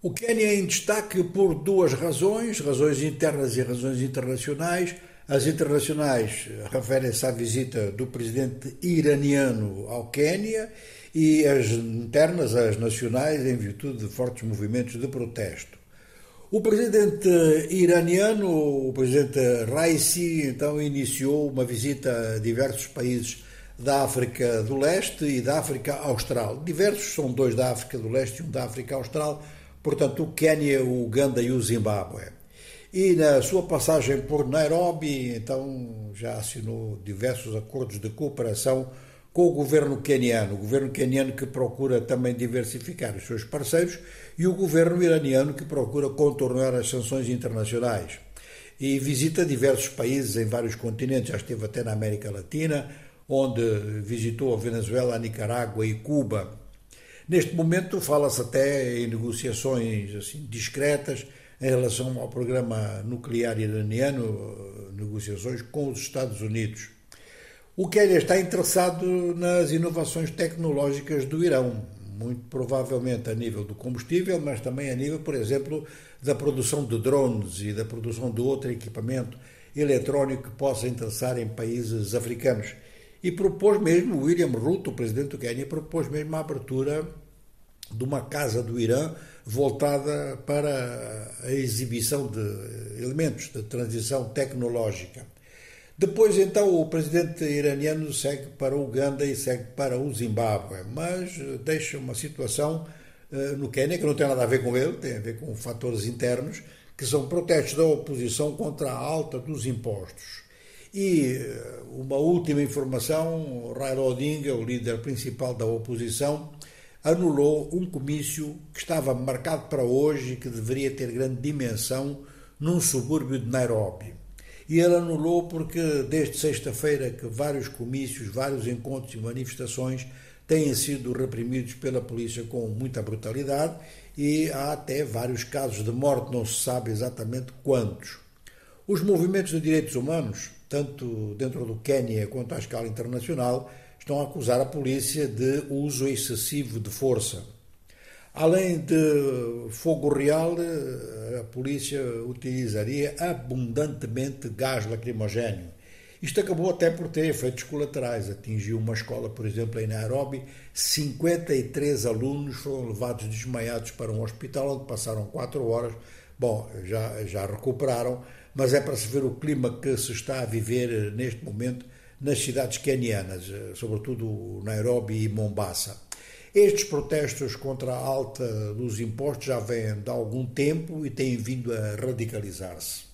O Quênia em destaque por duas razões, razões internas e razões internacionais. As internacionais referem-se à visita do presidente iraniano ao Quênia e as internas, as nacionais, em virtude de fortes movimentos de protesto. O presidente iraniano, o presidente Raisi, então iniciou uma visita a diversos países da África do Leste e da África Austral. Diversos são dois da África do Leste e um da África Austral portanto, o Quênia, o Uganda e o Zimbábue. E na sua passagem por Nairobi, então já assinou diversos acordos de cooperação com o governo queniano, o governo queniano que procura também diversificar os seus parceiros e o governo iraniano que procura contornar as sanções internacionais. E visita diversos países em vários continentes, já esteve até na América Latina, onde visitou a Venezuela, a Nicarágua e Cuba. Neste momento fala-se até em negociações assim, discretas em relação ao programa nuclear iraniano, negociações com os Estados Unidos. O Quênia está interessado nas inovações tecnológicas do Irão, muito provavelmente a nível do combustível, mas também a nível, por exemplo, da produção de drones e da produção de outro equipamento eletrónico que possa interessar em países africanos. E propôs mesmo, William Ruto, o presidente do Quênia, propôs mesmo a abertura de uma casa do Irã voltada para a exibição de elementos de transição tecnológica. Depois, então, o presidente iraniano segue para o Uganda e segue para o Zimbábue, mas deixa uma situação uh, no Quênia que não tem nada a ver com ele, tem a ver com fatores internos, que são protestos da oposição contra a alta dos impostos. E eh, uma última informação: Raila Odinga, o líder principal da oposição, anulou um comício que estava marcado para hoje e que deveria ter grande dimensão num subúrbio de Nairobi. E ele anulou porque desde sexta-feira que vários comícios, vários encontros e manifestações têm sido reprimidos pela polícia com muita brutalidade e há até vários casos de morte, não se sabe exatamente quantos. Os movimentos de direitos humanos tanto dentro do Quênia quanto à escala internacional, estão a acusar a polícia de uso excessivo de força. Além de fogo real, a polícia utilizaria abundantemente gás lacrimogéneo. Isto acabou até por ter efeitos colaterais. Atingiu uma escola, por exemplo, em Nairobi, 53 alunos foram levados desmaiados para um hospital onde passaram quatro horas. Bom, já, já recuperaram, mas é para se ver o clima que se está a viver neste momento nas cidades quenianas, eh, sobretudo Nairobi e Mombasa. Estes protestos contra a alta dos impostos já vêm de algum tempo e têm vindo a radicalizar-se.